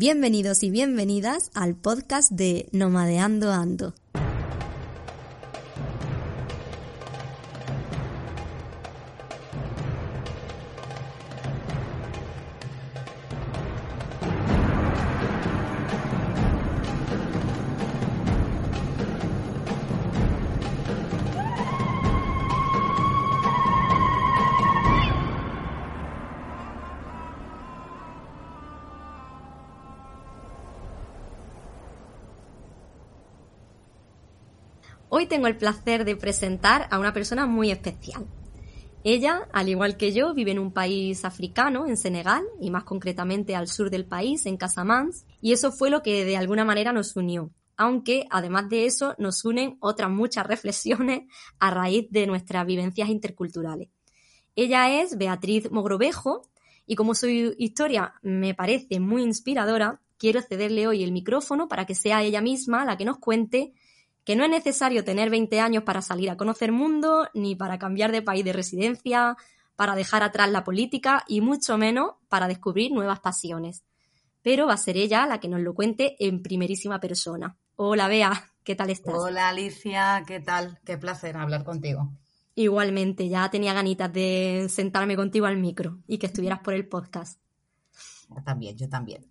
Bienvenidos y bienvenidas al podcast de Nomadeando Ando. Hoy tengo el placer de presentar a una persona muy especial. Ella, al igual que yo, vive en un país africano, en Senegal, y más concretamente al sur del país, en Casamance, y eso fue lo que de alguna manera nos unió. Aunque, además de eso, nos unen otras muchas reflexiones a raíz de nuestras vivencias interculturales. Ella es Beatriz Mogrovejo, y como su historia me parece muy inspiradora, quiero cederle hoy el micrófono para que sea ella misma la que nos cuente que no es necesario tener 20 años para salir a conocer mundo, ni para cambiar de país de residencia, para dejar atrás la política y mucho menos para descubrir nuevas pasiones. Pero va a ser ella la que nos lo cuente en primerísima persona. Hola Bea, ¿qué tal estás? Hola Alicia, ¿qué tal? Qué placer hablar contigo. Igualmente, ya tenía ganitas de sentarme contigo al micro y que estuvieras por el podcast. Yo también, yo también.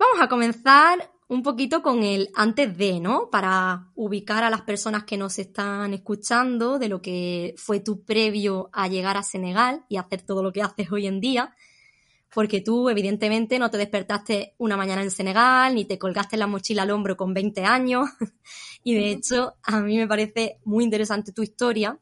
Vamos a comenzar un poquito con el antes de, ¿no? Para ubicar a las personas que nos están escuchando de lo que fue tu previo a llegar a Senegal y hacer todo lo que haces hoy en día. Porque tú, evidentemente, no te despertaste una mañana en Senegal, ni te colgaste la mochila al hombro con 20 años. y de hecho, a mí me parece muy interesante tu historia,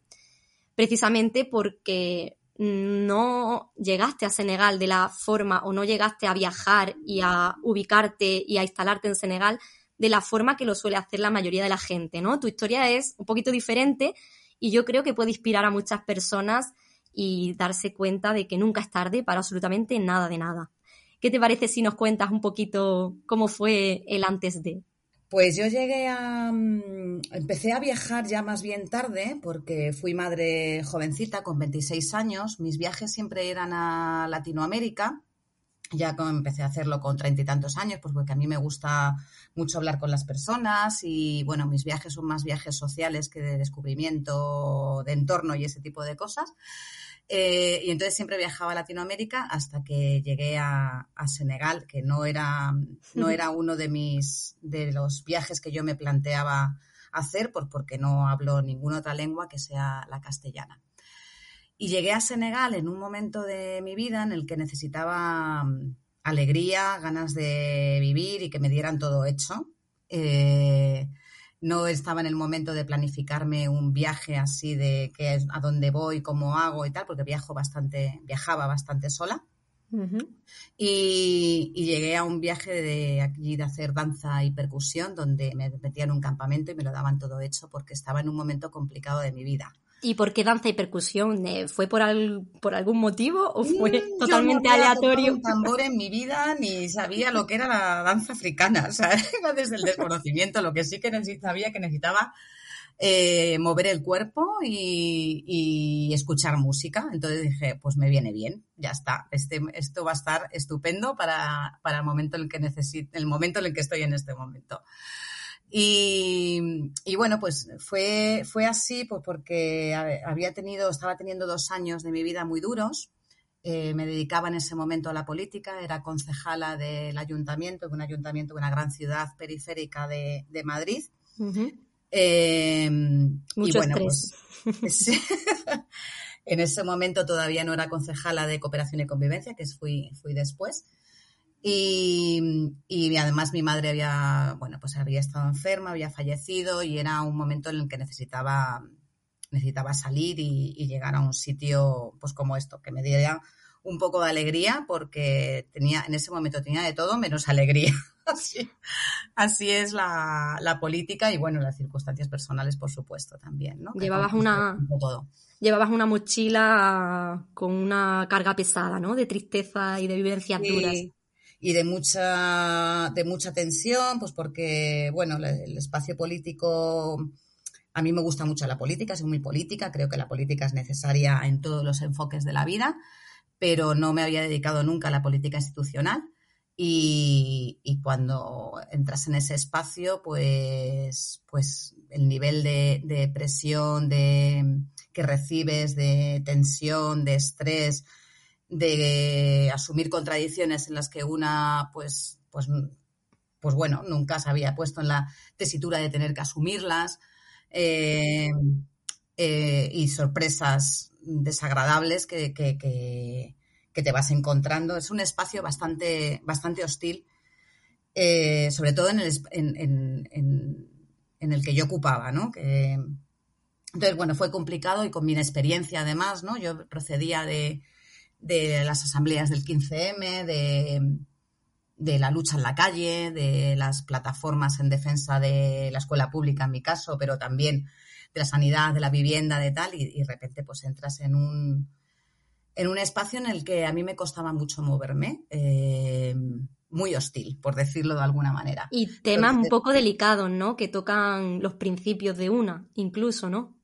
precisamente porque no llegaste a Senegal de la forma o no llegaste a viajar y a ubicarte y a instalarte en Senegal de la forma que lo suele hacer la mayoría de la gente, ¿no? Tu historia es un poquito diferente y yo creo que puede inspirar a muchas personas y darse cuenta de que nunca es tarde para absolutamente nada de nada. ¿Qué te parece si nos cuentas un poquito cómo fue el antes de? Pues yo llegué a... Mm, empecé a viajar ya más bien tarde porque fui madre jovencita con 26 años. Mis viajes siempre eran a Latinoamérica. Ya empecé a hacerlo con treinta y tantos años, pues porque a mí me gusta mucho hablar con las personas y bueno, mis viajes son más viajes sociales que de descubrimiento de entorno y ese tipo de cosas. Eh, y entonces siempre viajaba a Latinoamérica hasta que llegué a, Senegal, que no era, no era uno de mis de los viajes que yo me planteaba hacer, por, porque no hablo ninguna otra lengua que sea la castellana. Y llegué a Senegal en un momento de mi vida en el que necesitaba mm, alegría, ganas de vivir y que me dieran todo hecho. Eh, no estaba en el momento de planificarme un viaje así de qué es, a dónde voy, cómo hago y tal, porque viajo bastante, viajaba bastante sola. y, llegué a un viaje de aquí de hacer danza y percusión, donde me metía en un campamento y me lo daban todo hecho porque estaba en un momento complicado de mi vida. ¿Y por qué danza y percusión? Eh, ¿Fue por, por algún motivo o fue mm, totalmente aleatorio? un tambor en mi vida ni sabía lo que era la danza africana, ¿sabes? Desde el desconocimiento, lo que sí que sabía que necesitaba eh, mover el cuerpo y, escuchar música. Entonces dije, pues me viene bien, ya está. Este, esto va a estar estupendo para, para el momento en el que necesito, el momento en el que estoy en este momento. Y, bueno, pues fue, fue así pues porque había tenido, estaba teniendo dos años de mi vida muy duros. Eh, me dedicaba en ese momento a la política, era concejala del ayuntamiento, de un ayuntamiento de una gran ciudad periférica de, Madrid. Eh, Mucho y pues, en ese momento todavía no era concejala de cooperación y convivencia, que fui, fui después. Y, además mi madre había, bueno, pues había estado enferma, había fallecido y era un momento en el que necesitaba, necesitaba salir y, llegar a un sitio, pues como esto, que me diera un poco de alegría porque tenía, en ese momento tenía de todo menos alegría. Así, así es la, la, política y bueno, las circunstancias personales, por supuesto, también, ¿no? Llevabas una, llevabas una mochila con una carga pesada, ¿no? De tristeza y de vivencias duras. Y de mucha, de mucha tensión, pues porque, bueno, el espacio político a mí me gusta mucho la política, soy muy política, creo que la política es necesaria en todos los enfoques de la vida, pero no me había dedicado nunca a la política institucional. Y, cuando entras en ese espacio, pues, pues el nivel de, presión de, que recibes, de tensión, de estrés, de asumir contradicciones en las que una, pues, pues, pues bueno, nunca se había puesto en la tesitura de tener que asumirlas. Eh, eh, y sorpresas desagradables que, te vas encontrando. Es un espacio bastante, bastante hostil, eh, sobre todo en el, en, el, que yo ocupaba, ¿no? entonces, bueno, fue complicado y con mi experiencia además, ¿no? Yo procedía de, de las asambleas del 15M, de, de la lucha en la calle, de las plataformas en defensa de la escuela pública en mi caso, pero también de la sanidad, de la vivienda, de tal, y, de repente pues entras en un, en un espacio en el que a mí me costaba mucho moverme, eh, muy hostil, por decirlo de alguna manera. Y temas un poco delicados, ¿no? Que tocan los principios de una, incluso, ¿no?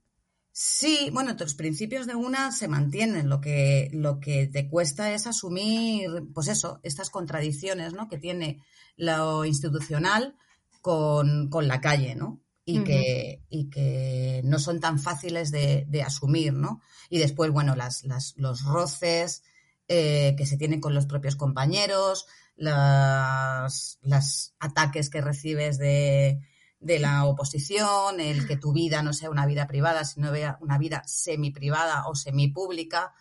Sí, bueno, tus principios de una se mantienen. Lo que, lo que te cuesta es asumir, pues eso, estas contradicciones, ¿no? Que tiene lo institucional con, la calle, ¿no? Y, que, y que no son tan fáciles de, asumir, ¿no? Y después, bueno, las, los roces eh, que se tienen con los propios compañeros, los ataques que recibes de, de la oposición, el que tu vida no sea una vida privada, sino una vida semi privada o semi pública.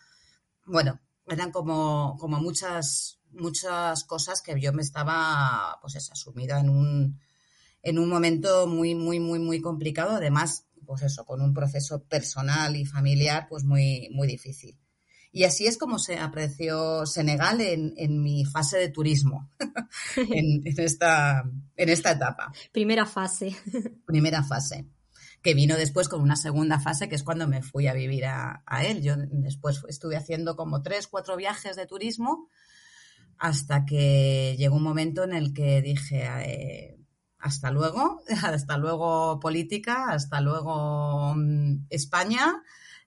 Bueno, eran como, como muchas, muchas cosas que yo me estaba, pues es, asumida en un, en un momento muy, muy, muy, muy complicado, además, pues eso, con un proceso personal y familiar, pues muy, muy difícil. Y así es como se apreció Senegal en, mi fase de turismo, en, esta, en esta etapa. Primera fase. Primera fase que vino después con una segunda fase, que es cuando me fui a vivir a, él. Yo después estuve haciendo como tres, cuatro viajes de turismo, hasta que llegó un momento en el que dije, eh, hasta luego, hasta luego política, hasta luego mm, España,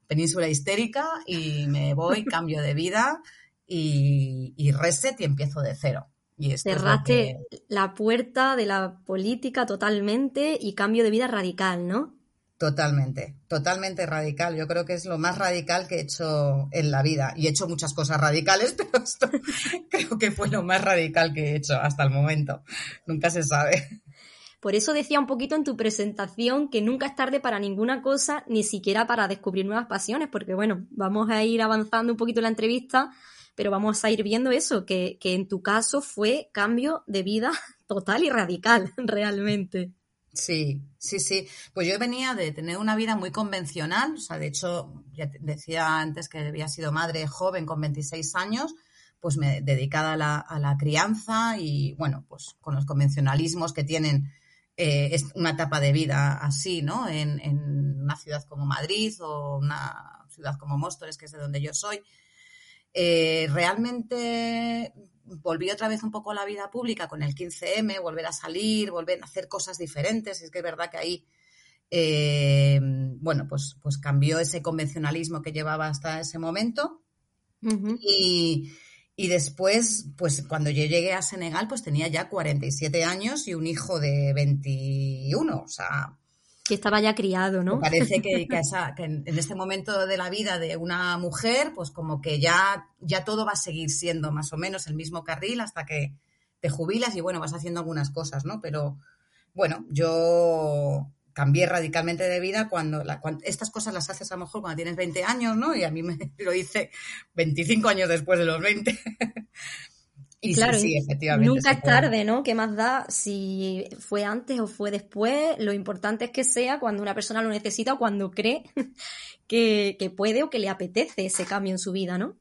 península histérica y me voy, cambio de vida y, reset y empiezo de cero. Y Cerraste la puerta de la política totalmente y cambio de vida radical, ¿no? Totalmente, totalmente radical. Yo creo que es lo más radical que he hecho en la vida. Y he hecho muchas cosas radicales, pero esto creo que fue lo más radical que he hecho hasta el momento. Nunca se sabe. Por eso decía un poquito en tu presentación que nunca es tarde para ninguna cosa, ni siquiera para descubrir nuevas pasiones, porque bueno, vamos a ir avanzando un poquito la entrevista, pero vamos a ir viendo eso, que, en tu caso fue cambio de vida total y radical, realmente. Sí, sí, sí. Pues yo venía de tener una vida muy convencional, o sea, de hecho, ya decía antes que había sido madre joven con 26 años, pues me dedicada a la, a la crianza y, bueno, pues con los convencionalismos que tienen eh, es una etapa de vida así, ¿no? En, una ciudad como Madrid o una ciudad como Móstoles, que es de donde yo soy. Eh, realmente volví otra vez un poco a la vida pública con el 15M, volver a salir, volver a hacer cosas diferentes. Es que es verdad que ahí, eh, bueno, pues, pues cambió ese convencionalismo que llevaba hasta ese momento. Y y después, pues cuando yo llegué a Senegal, pues tenía ya 47 años y un hijo de 21, o sea... Que estaba ya criado, ¿no? Parece que, en, este momento de la vida de una mujer, pues como que ya, ya todo va a seguir siendo más o menos el mismo carril hasta que te jubilas y bueno, vas haciendo algunas cosas, ¿no? Pero bueno, yo cambié radicalmente de vida cuando, estas cosas las haces a lo mejor cuando tienes 20 años, ¿no? Y a mí me lo hice 25 años después de los 20. y claro, sí, efectivamente. Nunca es tarde, ¿no? ¿Qué más da si fue antes o fue después? Lo importante es que sea cuando una persona lo necesita o cuando cree que, que puede o que le apetece ese cambio en su vida, ¿no?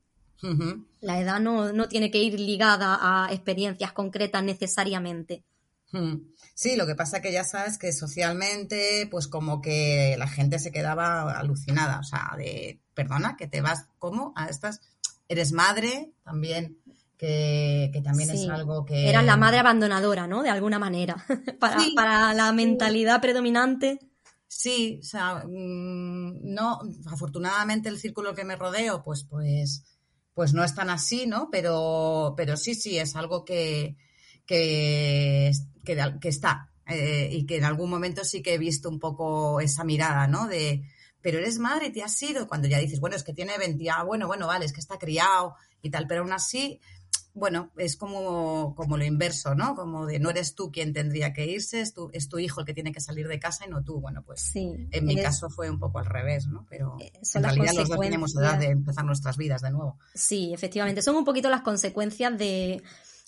La edad no, no, tiene que ir ligada a experiencias concretas necesariamente. Sí, lo que pasa que ya sabes que socialmente, pues como que la gente se quedaba alucinada, o sea, de, perdona, que te vas, ¿cómo? A estas, eres madre también, que, también es algo que... Eras la madre abandonadora, ¿no? De alguna manera, para, para la mentalidad predominante. Sí, o sea, mm, no, afortunadamente el círculo que me rodeo, pues, pues, pues no es tan así, ¿no? Pero, pero sí, sí, es algo que, que, que, está eh, y que en algún momento sí que he visto un poco esa mirada, ¿no? De, pero eres madre, te has sido, cuando ya dices, bueno, es que tiene 20, ah, bueno, bueno, vale, es que está criado y tal, pero aún así, bueno, es como, como lo inverso, ¿no? Como de no eres tú quien tendría que irse, es tu, es tu hijo el que tiene que salir de casa y no tú. Bueno, pues sí, en mi caso fue un poco al revés, ¿no? Pero eh, en realidad los dos tenemos edad de empezar nuestras vidas de nuevo. Sí, efectivamente, son un poquito las consecuencias de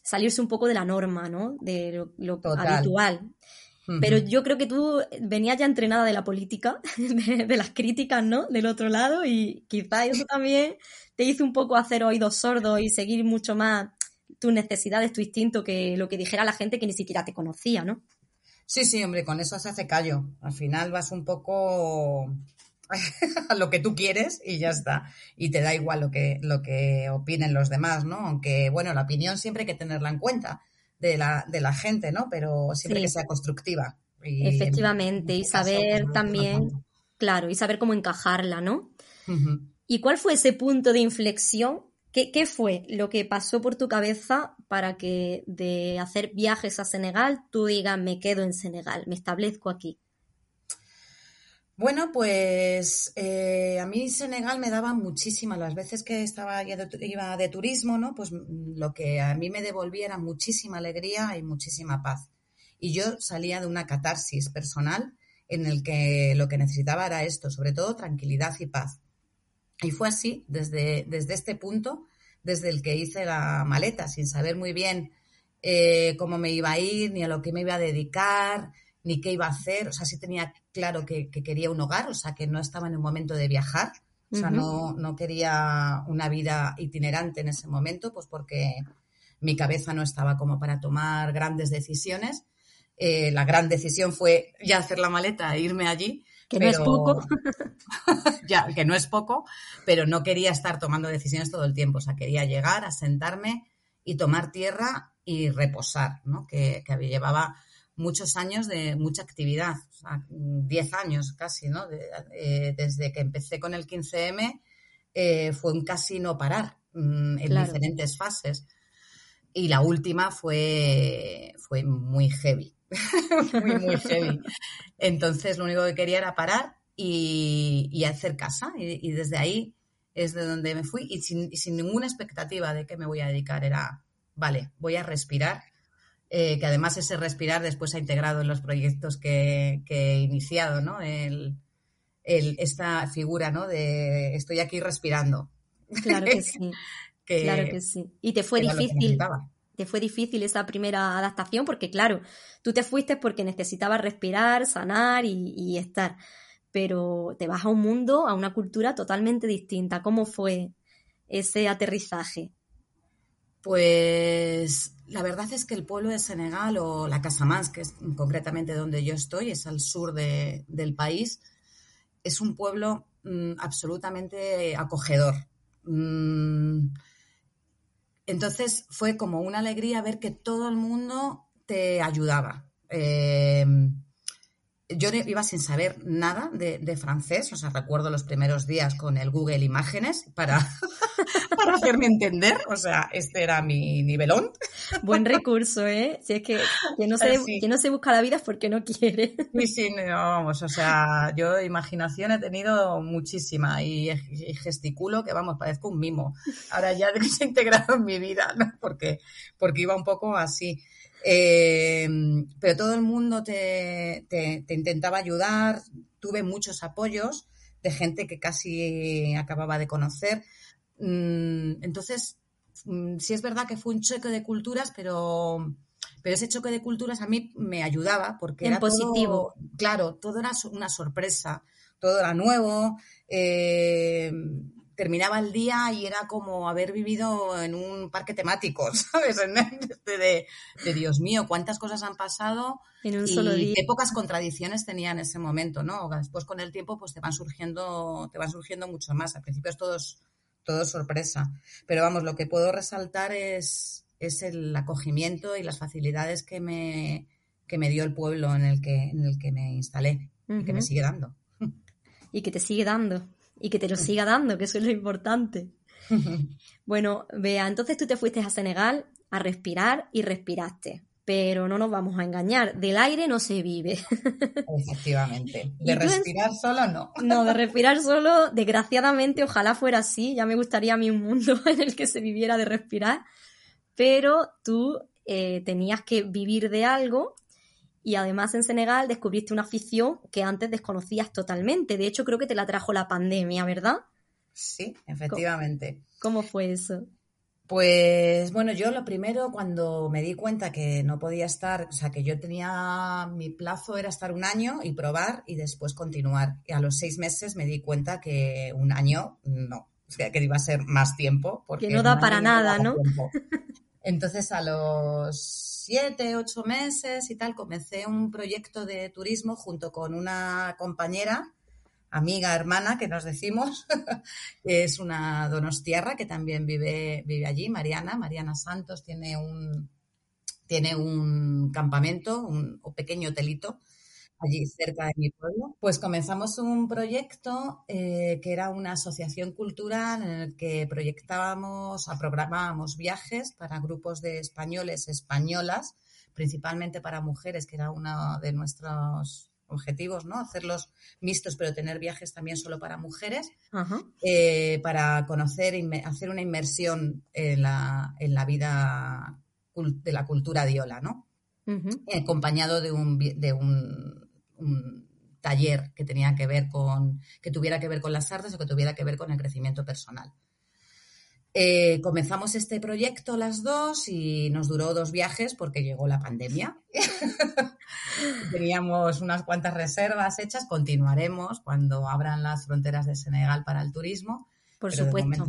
salirse un poco de la norma, ¿no? De lo, habitual. Pero yo creo que tú venías ya entrenada de la política, de, las críticas, ¿no? Del otro lado, y quizás eso también te hizo un poco hacer oídos sordos y seguir mucho más tus necesidades, tu instinto, que lo que dijera la gente que ni siquiera te conocía, ¿no? Sí, sí, hombre, con eso se hace callo. Al final vas un poco lo que tú quieres y ya está. Y te da igual lo que, lo que opinen los demás, ¿no? Aunque, bueno, la opinión siempre hay que tenerla en cuenta de la, de la gente, ¿no? Pero siempre que sea constructiva. Efectivamente, y saber también, claro, y saber cómo encajarla, ¿no? ¿Y cuál fue ese punto de inflexión? ¿Qué, ¿Qué, fue lo que pasó por tu cabeza para que de hacer viajes a Senegal tú digas, me quedo en Senegal, me establezco aquí? Bueno, pues eh, a mí Senegal me daba muchísimas, las veces que estaba iba de turismo, ¿no? Pues mm, lo que a mí me devolvía era muchísima alegría y muchísima paz. Y yo salía de una catarsis personal en el que lo que necesitaba era esto, sobre todo tranquilidad y paz. Y fue así, desde, desde este punto, desde el que hice la maleta, sin saber muy bien eh, cómo me iba a ir, ni a lo que me iba a dedicar, ni qué iba a hacer, o sea, sí tenía claro que, quería un hogar, o sea, que no estaba en el momento de viajar, o sea, no, no quería una vida itinerante en ese momento, pues porque mi cabeza no estaba como para tomar grandes decisiones. Eh, la gran decisión fue ya hacer la maleta e irme allí. Que no es poco. ya, que no es poco, pero no quería estar tomando decisiones todo el tiempo. O sea, quería llegar, asentarme y tomar tierra y reposar, ¿no? Que, que llevaba muchos años de mucha actividad, o 10 años casi, ¿no? Eh, desde que empecé con el 15M eh, fue un casi no parar mm, en diferentes fases. Y la última fue, fue muy heavy, muy, muy heavy. Entonces lo único que quería era parar y, hacer casa. Y, desde ahí es de donde me fui y sin, y sin ninguna expectativa de qué me voy a dedicar. Era, vale, voy a respirar eh, que además ese respirar después ha integrado en los proyectos que, he iniciado, ¿no? El, esta figura, ¿no? De estoy aquí respirando. Claro que sí. claro que sí. Y te fue difícil. Te fue difícil esa primera adaptación porque, claro, tú te fuiste porque necesitabas respirar, sanar y, y estar. Pero te vas a un mundo, a una cultura totalmente distinta. ¿Cómo fue ese aterrizaje? Pues la verdad es que el pueblo de Senegal o la Casamance, que es concretamente donde yo estoy, es al sur del país, es un pueblo mm, absolutamente acogedor. Mm, entonces fue como una alegría ver que todo el mundo te ayudaba. Eh, yo iba sin saber nada de, francés, o sea, recuerdo los primeros días con el Google Imágenes para, para hacerme entender, o sea, este era mi nivelón. Buen recurso, ¿eh? Si es que quien no, se, no se busca la vida es porque no quiere. Sí, sí, vamos, o sea, yo imaginación he tenido muchísima y, gesticulo que, vamos, parezco un mimo. Ahora ya se ha integrado en mi vida, ¿no? Porque, porque iba un poco así. Eh, pero todo el mundo te, intentaba ayudar, tuve muchos apoyos de gente que casi acababa de conocer. Mm, entonces, mm, sí es verdad que fue un choque de culturas, pero, pero ese choque de culturas a mí me ayudaba porque era positivo. claro, todo era una sorpresa, todo era nuevo. Eh, terminaba el día y era como haber vivido en un parque temático, ¿sabes? De, de, Dios mío, cuántas cosas han pasado en un solo día. qué pocas contradicciones tenía en ese momento, ¿no? Después con el tiempo pues te van surgiendo, te van surgiendo mucho más. Al principio es todo, todo sorpresa. Pero vamos, lo que puedo resaltar es, es el acogimiento y las facilidades que me, que me dio el pueblo en el que, en el que me instalé y que me sigue dando. Y que te sigue dando y que te lo siga dando, que eso es lo importante. bueno, vea, entonces tú te fuiste a Senegal a respirar y respiraste. Pero no nos vamos a engañar, del aire no se vive. Efectivamente. De respirar solo no. No, de respirar solo, desgraciadamente, ojalá fuera así. Ya me gustaría a mí un mundo en el que se viviera de respirar. Pero tú eh, tenías que vivir de algo y además en Senegal descubriste una afición que antes desconocías totalmente. De hecho, creo que te la trajo la pandemia, ¿verdad? Sí, efectivamente. ¿Cómo, fue eso? Pues bueno, yo lo primero cuando me di cuenta que no podía estar, o sea, que yo tenía, mi plazo era estar un año y probar y después continuar. Y a los seis meses me di cuenta que un año no, que iba a ser más tiempo. Porque que no da para nada, ¿no? Entonces a los siete, ocho meses y tal, comencé un proyecto de turismo junto con una compañera, amiga, hermana, que nos decimos, que es una donostiarra que también vive, vive allí, Mariana, Mariana Santos, tiene un, tiene un campamento, un, un pequeño hotelito allí cerca de mi pueblo, pues comenzamos un proyecto eh, que era una asociación cultural en el que proyectábamos, programábamos viajes para grupos de españoles, españolas, principalmente para mujeres, que era uno de nuestros objetivos, ¿no? Hacerlos mixtos, pero tener viajes también solo para mujeres, eh, para conocer, hacer una inmersión en la, en la vida de la cultura diola, ¿no? acompañado de un, de un un taller que tenía que ver con, que tuviera que ver con las artes o que tuviera que ver con el crecimiento personal. Eh, comenzamos este proyecto las dos y nos duró dos viajes porque llegó la pandemia. Teníamos unas cuantas reservas hechas, continuaremos cuando abran las fronteras de Senegal para el turismo. Por supuesto.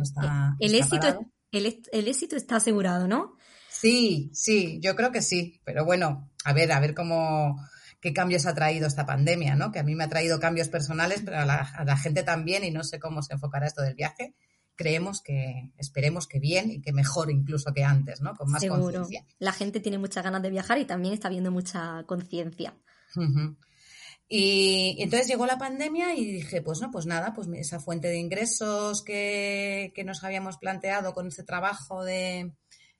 el, éxito, el éxito está asegurado, ¿no? Sí, sí, yo creo que sí, pero bueno, a ver, a ver cómo, qué cambios ha traído esta pandemia, ¿no? Que a mí me ha traído cambios personales, pero a la, gente también, y no sé cómo se enfocará esto del viaje. Creemos que, esperemos que bien y que mejor incluso que antes, ¿no? Con más conciencia. La gente tiene muchas ganas de viajar y también está viendo mucha conciencia. Y, entonces llegó la pandemia y dije, pues no, pues nada, pues esa fuente de ingresos que, nos habíamos planteado con ese trabajo de,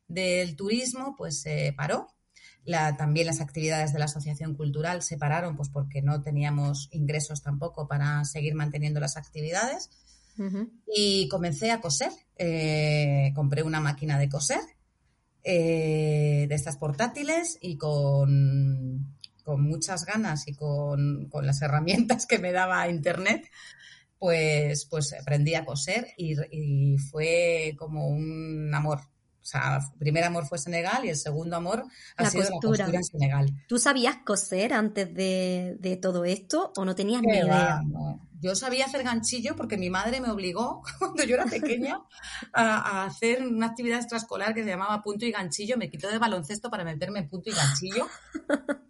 del turismo, pues se paró también las actividades de la asociación cultural se pararon pues porque no teníamos ingresos tampoco para seguir manteniendo las actividades. Y comencé a coser. Eh, compré una máquina de coser eh, de estas portátiles y con, con muchas ganas y con, con, las herramientas que me daba Internet, pues, pues aprendí a coser y, y fue como un amor o sea, el primer amor fue Senegal y el segundo amor ha sido la costura en Senegal. ¿Tú sabías coser antes de, todo esto o no tenías ni idea? Yo sabía hacer ganchillo porque mi madre me obligó cuando yo era pequeña a, hacer una actividad extraescolar que se llamaba punto y ganchillo. Me quitó de baloncesto para meterme en punto y ganchillo,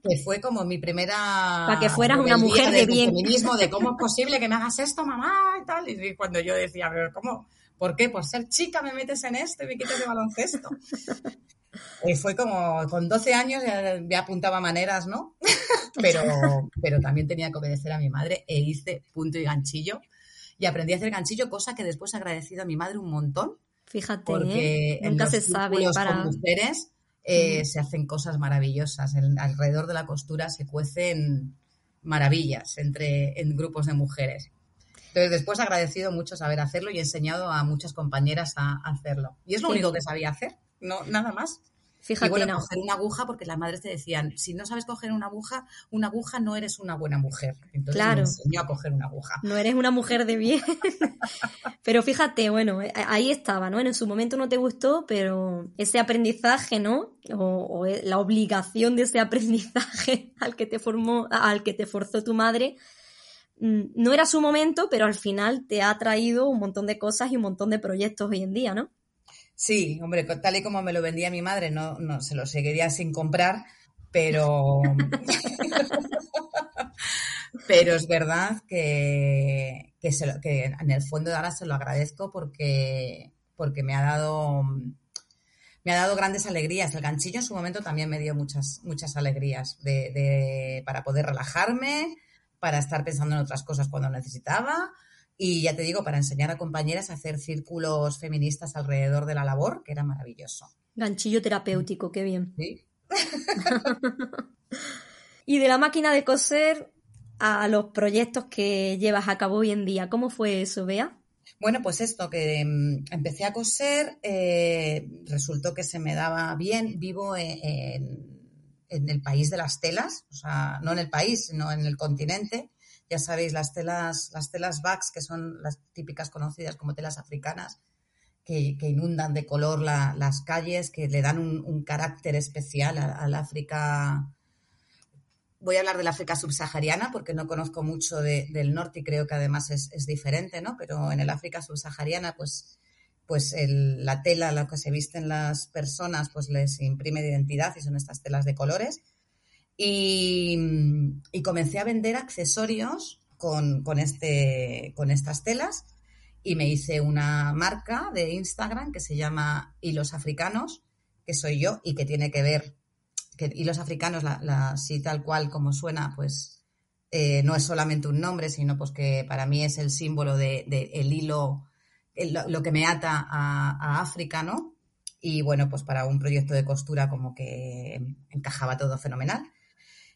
que fue como mi primera... Para que fueras una mujer de, bien. Feminismo, de cómo es posible que me hagas esto, mamá, y tal. Y cuando yo decía, pero ¿cómo? ¿Por qué? Por ser chica me metes en esto y me quitas de baloncesto. Y fue como con 12 años ya, apuntaba maneras, ¿no? pero, pero también tenía que obedecer a mi madre e hice punto y ganchillo. Y aprendí a hacer ganchillo, cosa que después he agradecido a mi madre un montón. Fíjate, porque ¿eh? nunca se sabe para mujeres eh, se hacen cosas maravillosas. alrededor de la costura se cuecen maravillas entre en grupos de mujeres. Entonces, después agradecido mucho saber hacerlo y he enseñado a muchas compañeras a hacerlo. Y es lo único que sabía hacer, no nada más. Fíjate, y bueno, coger una aguja, porque las madres te decían, si no sabes coger una aguja, una aguja no eres una buena mujer. Entonces claro. me enseñó a coger una aguja. No eres una mujer de bien. pero fíjate, bueno, eh, ahí estaba, ¿no? En su momento no te gustó, pero ese aprendizaje, ¿no? O, o la obligación de ese aprendizaje al que te formó, al que te forzó tu madre, no era su momento, pero al final te ha traído un montón de cosas y un montón de proyectos hoy en día, ¿no? Sí, hombre, tal y como me lo vendía mi madre, no, no se lo seguiría sin comprar, pero pero es verdad que, que, en el fondo ahora se lo agradezco porque, porque me ha dado me ha dado grandes alegrías. El ganchillo en su momento también me dio muchas, muchas alegrías de, para poder relajarme, para estar pensando en otras cosas cuando necesitaba. Y ya te digo, para enseñar a compañeras a hacer círculos feministas alrededor de la labor, que era maravilloso. Ganchillo terapéutico, qué bien. ¿Sí? y de la máquina de coser a los proyectos que llevas a cabo hoy en día, ¿cómo fue eso, Bea? Bueno, pues esto, que mm, empecé a coser, eh, resultó que se me daba bien. Vivo e, en, el país de las telas, o sea, no en el país, sino en el continente. Ya sabéis, las telas, las telas Bax, que son las típicas conocidas como telas africanas, que, inundan de color las calles, que le dan un, carácter especial al África voy a hablar del África subsahariana porque no conozco mucho del norte y creo que además es, diferente, ¿no? Pero en el África subsahariana, pues, pues la tela, la que se visten las personas, pues les imprime identidad y son estas telas de colores. Y, comencé a vender accesorios con, este, con estas telas y me hice una marca de Instagram que se llama Hilos Africanos, que soy yo y que tiene que ver y los africanos, la, sí tal cual como suena, pues eh, no es solamente un nombre, sino pues que para mí es el símbolo del de, el hilo, lo que me ata a, África, ¿no? Y bueno, pues para un proyecto de costura como que encajaba todo fenomenal.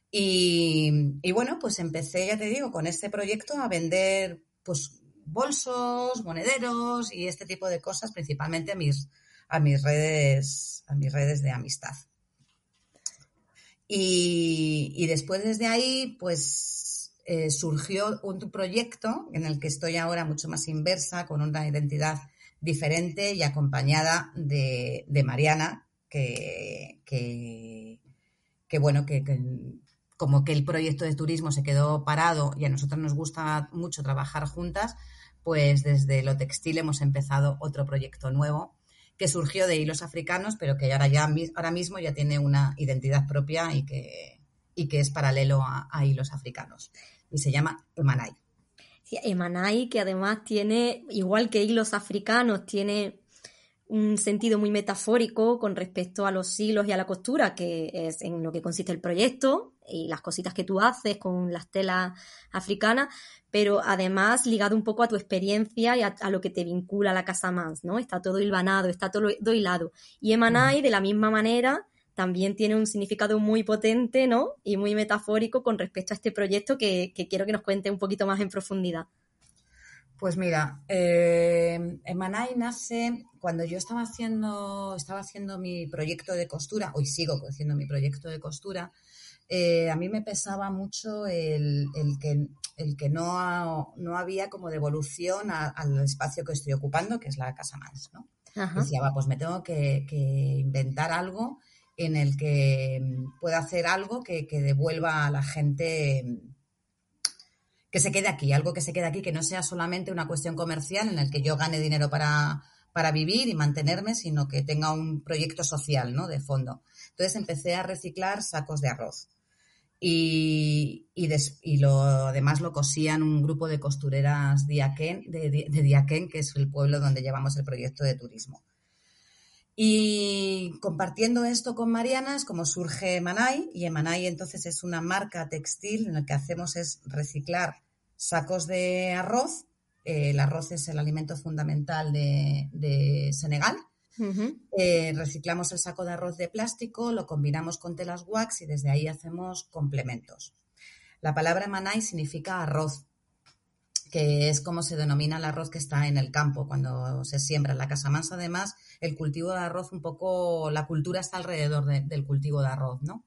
Y, y, bueno, pues empecé, ya te digo, con este proyecto a vender pues bolsos, monederos y este tipo de cosas, principalmente a mis, a mis redes, a mis redes de amistad. Y, después desde ahí, pues eh, surgió un proyecto en el que estoy ahora mucho más inversa, con una identidad diferente y acompañada de, Mariana, que, que, bueno, que, como que el proyecto de turismo se quedó parado y a nosotros nos gusta mucho trabajar juntas, pues desde lo textil hemos empezado otro proyecto nuevo que surgió de hilos africanos, pero que ahora, ya, ahora mismo ya tiene una identidad propia y que, y que es paralelo a, hilos africanos. Y se llama Emanai. Sí, Emanai, que además tiene, igual que hilos africanos, tiene un sentido muy metafórico con respecto a los hilos y a la costura, que es en lo que consiste el proyecto y las cositas que tú haces con las telas africanas, pero además ligado un poco a tu experiencia y a, lo que te vincula la casa más, ¿no? Está todo hilvanado, está todo, hilado. Y Emanai, de la misma manera, también tiene un significado muy potente, ¿no? Y muy metafórico con respecto a este proyecto que, quiero que nos cuente un poquito más en profundidad. Pues mira, eh, nace cuando yo estaba haciendo, estaba haciendo mi proyecto de costura, hoy sigo haciendo mi proyecto de costura, eh, a mí me pesaba mucho el, que, el que no, no, había como devolución al espacio que estoy ocupando, que es la casa más, ¿no? Decía, va, pues me tengo que, inventar algo en el que pueda hacer algo que, devuelva a la gente que se quede aquí, algo que se quede aquí, que no sea solamente una cuestión comercial en el que yo gane dinero para, para vivir y mantenerme, sino que tenga un proyecto social, ¿no? De fondo. Entonces empecé a reciclar sacos de arroz. Y, y, lo, además lo cosían un grupo de costureras Diaquén, de, de Diaquén, que es el pueblo donde llevamos el proyecto de turismo. Y compartiendo esto con Mariana es como surge Emanay, y Emanay entonces es una marca textil en la que hacemos es reciclar sacos de arroz. el arroz es el alimento fundamental de, de Senegal eh, reciclamos el saco de arroz de plástico, lo combinamos con telas wax y desde ahí hacemos complementos. La palabra manai significa arroz, que es como se denomina el arroz que está en el campo cuando se siembra. En la casa mansa, además, el cultivo de arroz, un poco, la cultura está alrededor del cultivo de arroz, ¿no?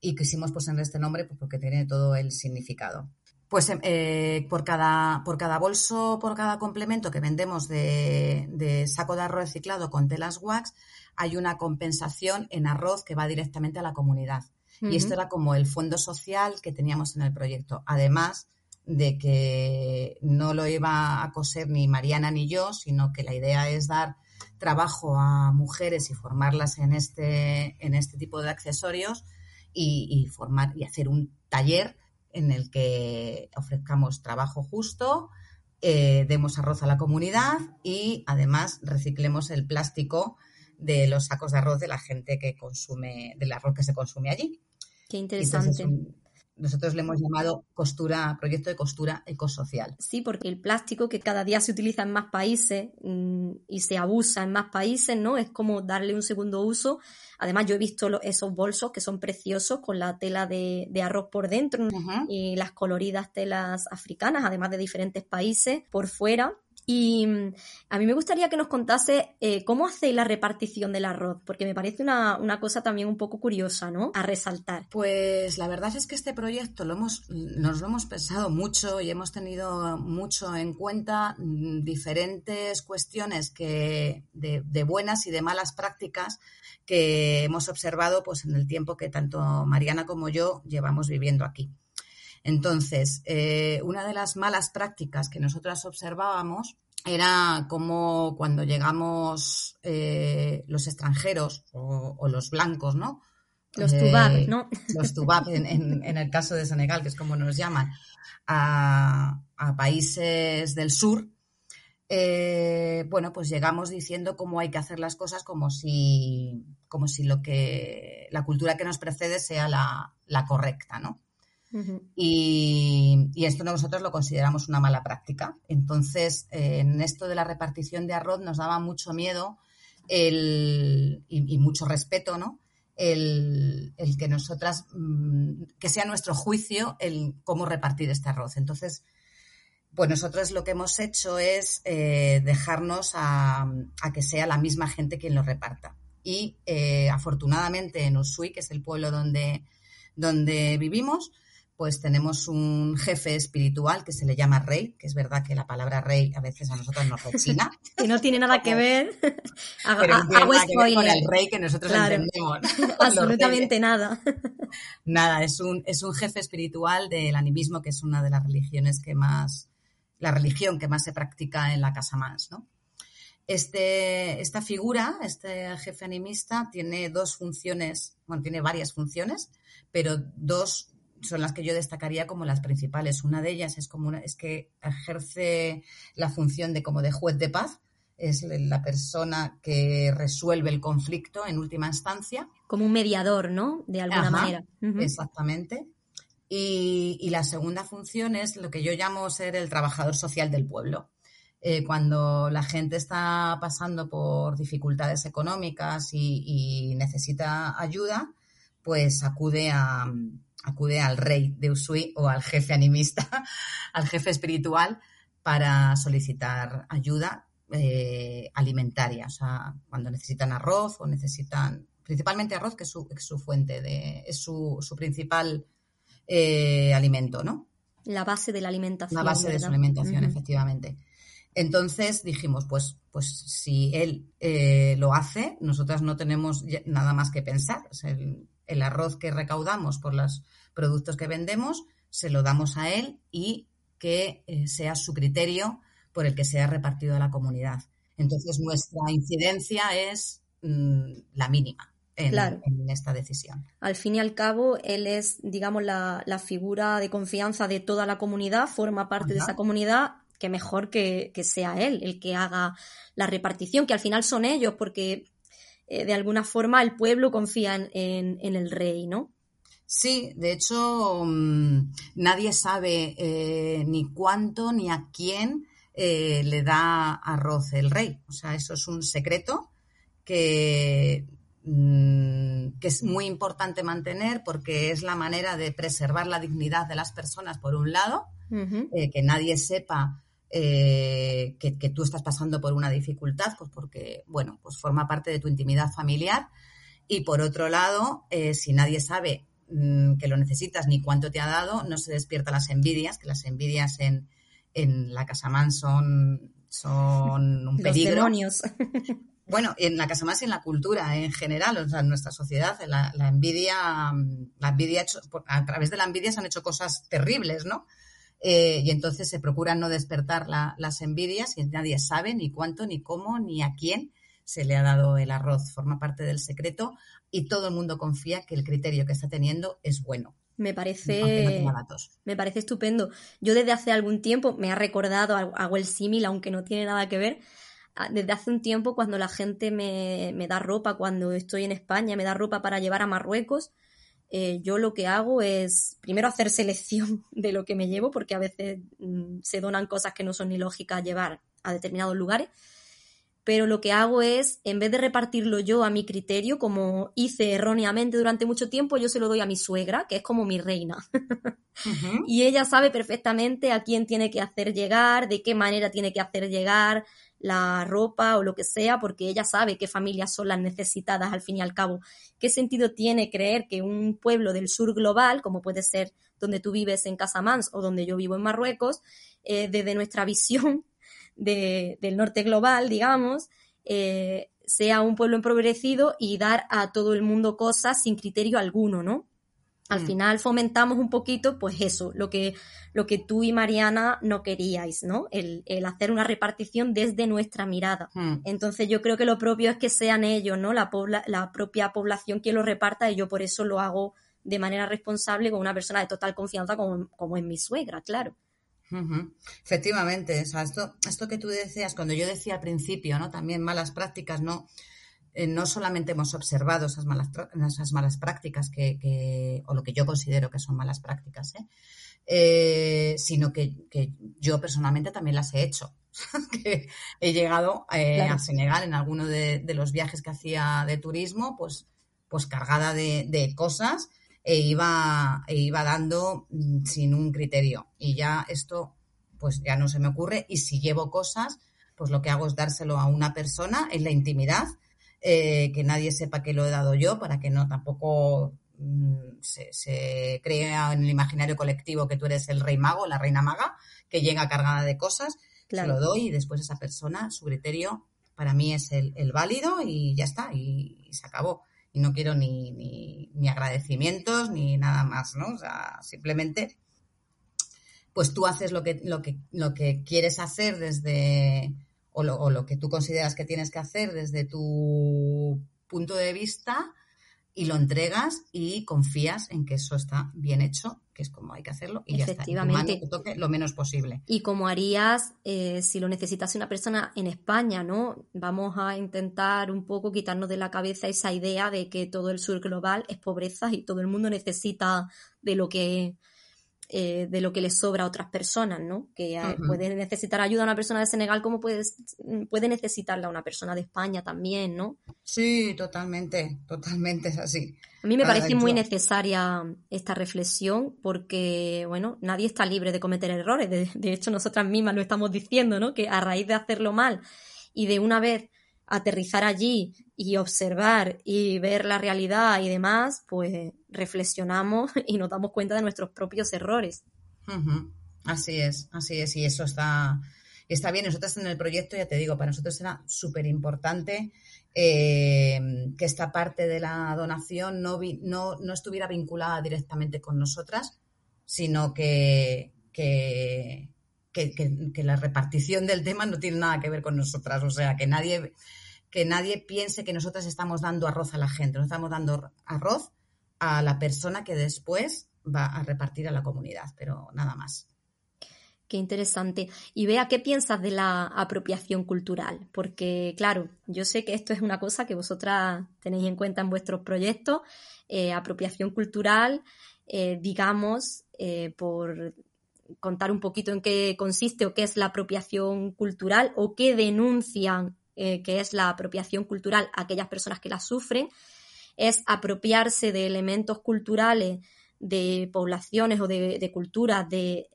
Y quisimos ponerle este nombre pues, porque tiene todo el significado pues em, eh, por, cada, por cada bolso, por cada complemento que vendemos de, saco de arroz reciclado con telas wax, hay una compensación en arroz que va directamente a la comunidad. Y esto era como el fondo social que teníamos en el proyecto. Además, de que no lo iba a coser ni Mariana ni yo, sino que la idea es dar trabajo a mujeres y formarlas en este, en este tipo de accesorios y, formar y hacer un taller en el que ofrezcamos trabajo justo, eh, demos arroz a la comunidad y además reciclemos el plástico de los sacos de arroz de la gente que consume, del arroz que se consume allí. Qué interesante nosotros le hemos llamado costura, proyecto de costura ecosocial. Sí, porque el plástico que cada día se utiliza en más países mm, y se abusa en más países, ¿no? Es como darle un segundo uso. Además, yo he visto esos bolsos que son preciosos con la tela de, arroz por dentro y las coloridas telas africanas, además de diferentes países por fuera. Y mm, a mí me gustaría que nos contase eh, cómo hacéis la repartición del arroz, porque me parece una, cosa también un poco curiosa, ¿no? A resaltar. Pues la verdad es que este proyecto lo hemos, nos lo hemos pensado mucho y hemos tenido mucho en cuenta mm, diferentes cuestiones que, de, buenas y de malas prácticas que hemos observado pues, en el tiempo que tanto Mariana como yo llevamos viviendo aquí. Entonces, eh, una de las malas prácticas que nosotras observábamos era como cuando llegamos eh, los extranjeros o, los blancos, ¿no? Los tubab, eh, ¿no? Los tubab, en, el caso de Senegal, que es como nos llaman, a, países del sur, bueno, pues llegamos diciendo cómo hay que hacer las cosas como si, como si lo que la cultura que nos precede sea la, la correcta, ¿no? Y, esto nosotros lo consideramos una mala práctica. Entonces, en esto de la repartición de arroz nos daba mucho miedo el, y, mucho respeto, ¿no? El, que nosotras, mm, que sea nuestro juicio el cómo repartir este arroz. Entonces, pues nosotros lo que hemos hecho es eh, dejarnos a, que sea la misma gente quien lo reparta. Y eh, afortunadamente en Usui, que es el pueblo donde, donde vivimos, pues tenemos un jefe espiritual que se le llama rey, que es verdad que la palabra rey a veces a nosotros nos rechina. que no tiene nada que ver. Pero no tiene nada que ver con el rey que nosotros entendemos. Absolutamente nada. Nada, es un, es un jefe espiritual del animismo, que es una de las religiones que más, la religión que más se practica en la Casa Más, ¿no? Este, esta figura, este jefe animista, tiene dos funciones, bueno, tiene varias funciones, pero dos son las que yo destacaría como las principales. Una de ellas es como es que ejerce la función de como de juez de paz, es la persona que resuelve el conflicto en última instancia. Como un mediador, ¿no? De alguna manera. Exactamente. Y, la segunda función es lo que yo llamo ser el trabajador social del pueblo. Eh, cuando la gente está pasando por dificultades económicas y necesita ayuda, pues acude a, acude al rey de Usui o al jefe animista, al jefe espiritual, para solicitar ayuda eh, alimentaria. O sea, cuando necesitan arroz o necesitan, principalmente arroz, que es su, fuente, de, es su, principal eh, alimento, ¿no? La base de la alimentación. La base de su alimentación, efectivamente. Entonces dijimos, pues, pues si él eh, lo hace, nosotras no tenemos nada más que pensar. El arroz que recaudamos por los productos que vendemos, se lo damos a él y que eh, sea su criterio por el que sea repartido a la comunidad. Entonces, nuestra incidencia es mm, la mínima en, esta decisión. Al fin y al cabo, él es, digamos, la, figura de confianza de toda la comunidad, forma parte de esa comunidad, que mejor que, sea él el que haga la repartición, que al final son ellos, porque eh, de alguna forma el pueblo confía en, el rey, ¿no? Sí, de hecho, mm, nadie sabe eh, ni cuánto ni a quién eh, le da arroz el rey. O sea, eso es un secreto que, mm, que es muy importante mantener porque es la manera de preservar la dignidad de las personas, por un lado, que nadie sepa eh, que, tú estás pasando por una dificultad, pues porque, bueno, pues forma parte de tu intimidad familiar. Y por otro lado, eh, si nadie sabe mm, que lo necesitas ni cuánto te ha dado, no se despiertan las envidias, que las envidias en, en la Casamán son, son un peligro. Los demonios. Bueno, en la Casamán y en la cultura en general, o sea, en nuestra sociedad, la, envidia, la envidia a través de la envidia se han hecho cosas terribles, ¿no? Eh, y entonces se procuran no despertar las envidias y nadie sabe ni cuánto, ni cómo, ni a quién se le ha dado el arroz. Forma parte del secreto y todo el mundo confía que el criterio que está teniendo es bueno. Me parece, me parece estupendo. Yo desde hace algún tiempo me ha recordado, hago el símil, aunque no tiene nada que ver, ah, desde hace un tiempo cuando la gente me, me, da ropa, cuando estoy en España, me da ropa para llevar a Marruecos, eh, yo lo que hago es primero hacer selección de lo que me llevo, porque a veces mm, se donan cosas que no son ni lógicas llevar a determinados lugares pero lo que hago es, en vez de repartirlo yo a mi criterio, como hice erróneamente durante mucho tiempo, yo se lo doy a mi suegra, que es como mi reina. y ella sabe perfectamente a quién tiene que hacer llegar, de qué manera tiene que hacer llegar la ropa o lo que sea, porque ella sabe qué familias son las necesitadas al fin y al cabo. ¿Qué sentido tiene creer que un pueblo del sur global, como puede ser donde tú vives en Casamance o donde yo vivo en Marruecos, eh, desde nuestra visión del norte global, digamos, eh, sea un pueblo empobrecido y dar a todo el mundo cosas sin criterio alguno, ¿no? Al mm. final fomentamos un poquito, pues eso, lo que, lo que tú y Mariana no queríais, ¿no? El, hacer una repartición desde nuestra mirada. Mm. Entonces yo creo que lo propio es que sean ellos, ¿no? La, la propia población quien lo reparta y yo por eso lo hago de manera responsable con una persona de total confianza como, como es mi suegra, claro. Efectivamente, esto, esto que tú decías, cuando yo decía al principio, ¿no? También malas prácticas, no, eh, no solamente hemos observado esas malas, esas malas prácticas que, o lo que yo considero que son malas prácticas, ¿eh? Eh, sino que, yo personalmente también las he hecho. que he llegado a Senegal en alguno de, los viajes que hacía de turismo, pues, pues cargada de, de cosas e iba, e iba dando mm, sin un criterio. Y ya esto, pues ya no se me ocurre. Y si llevo cosas, pues lo que hago es dárselo a una persona en la intimidad, eh, que nadie sepa que lo he dado yo, para que no tampoco mm, se, crea en el imaginario colectivo que tú eres el rey mago, la reina maga, que llega cargada de cosas. Se lo doy y después esa persona, su criterio para mí es el, válido y ya está, y se acabó y no quiero ni, ni, agradecimientos ni nada más, ¿no? O sea, simplemente, pues tú haces lo que, lo que, lo que quieres hacer desde, o lo, o lo que tú consideras que tienes que hacer desde tu punto de vista y lo entregas y confías en que eso está bien hecho, que es como hay que hacerlo y Efectivamente. ya está. toque lo menos posible. Y como harías eh, si lo necesitase una persona en España, ¿no? Vamos a intentar un poco quitarnos de la cabeza esa idea de que todo el sur global es pobreza y todo el mundo necesita de lo que eh, de lo que le sobra a otras personas, ¿no? Que eh, puede necesitar ayuda a una persona de Senegal como puede, puede necesitarla una persona de España también, ¿no? Sí, totalmente, totalmente es así. A mí me parece muy necesaria esta reflexión porque, bueno, nadie está libre de cometer errores. De, de hecho, nosotras mismas lo estamos diciendo, ¿no? Que a raíz de hacerlo mal y de una vez aterrizar allí y observar y ver la realidad y demás, pues reflexionamos y nos damos cuenta de nuestros propios errores. Así es, así es, y eso está, está bien. Nosotros en el proyecto, ya te digo, para nosotros era súper importante eh, que esta parte de la donación no, estuviera vinculada directamente con nosotras, sino que, que, la repartición del tema no tiene nada que ver con nosotras. O sea, que nadie, que nadie piense que nosotras estamos dando arroz a la gente. No estamos dando arroz a la persona que después va a repartir a la comunidad, pero nada más. Qué interesante. Y vea, ¿qué piensas de la apropiación cultural? Porque, claro, yo sé que esto es una cosa que vosotras tenéis en cuenta en vuestros proyectos. Eh, apropiación cultural, eh, digamos, eh, por contar un poquito en qué consiste o qué es la apropiación cultural o qué denuncian eh, que es la apropiación cultural aquellas personas que la sufren, es apropiarse de elementos culturales de poblaciones o de, culturas de,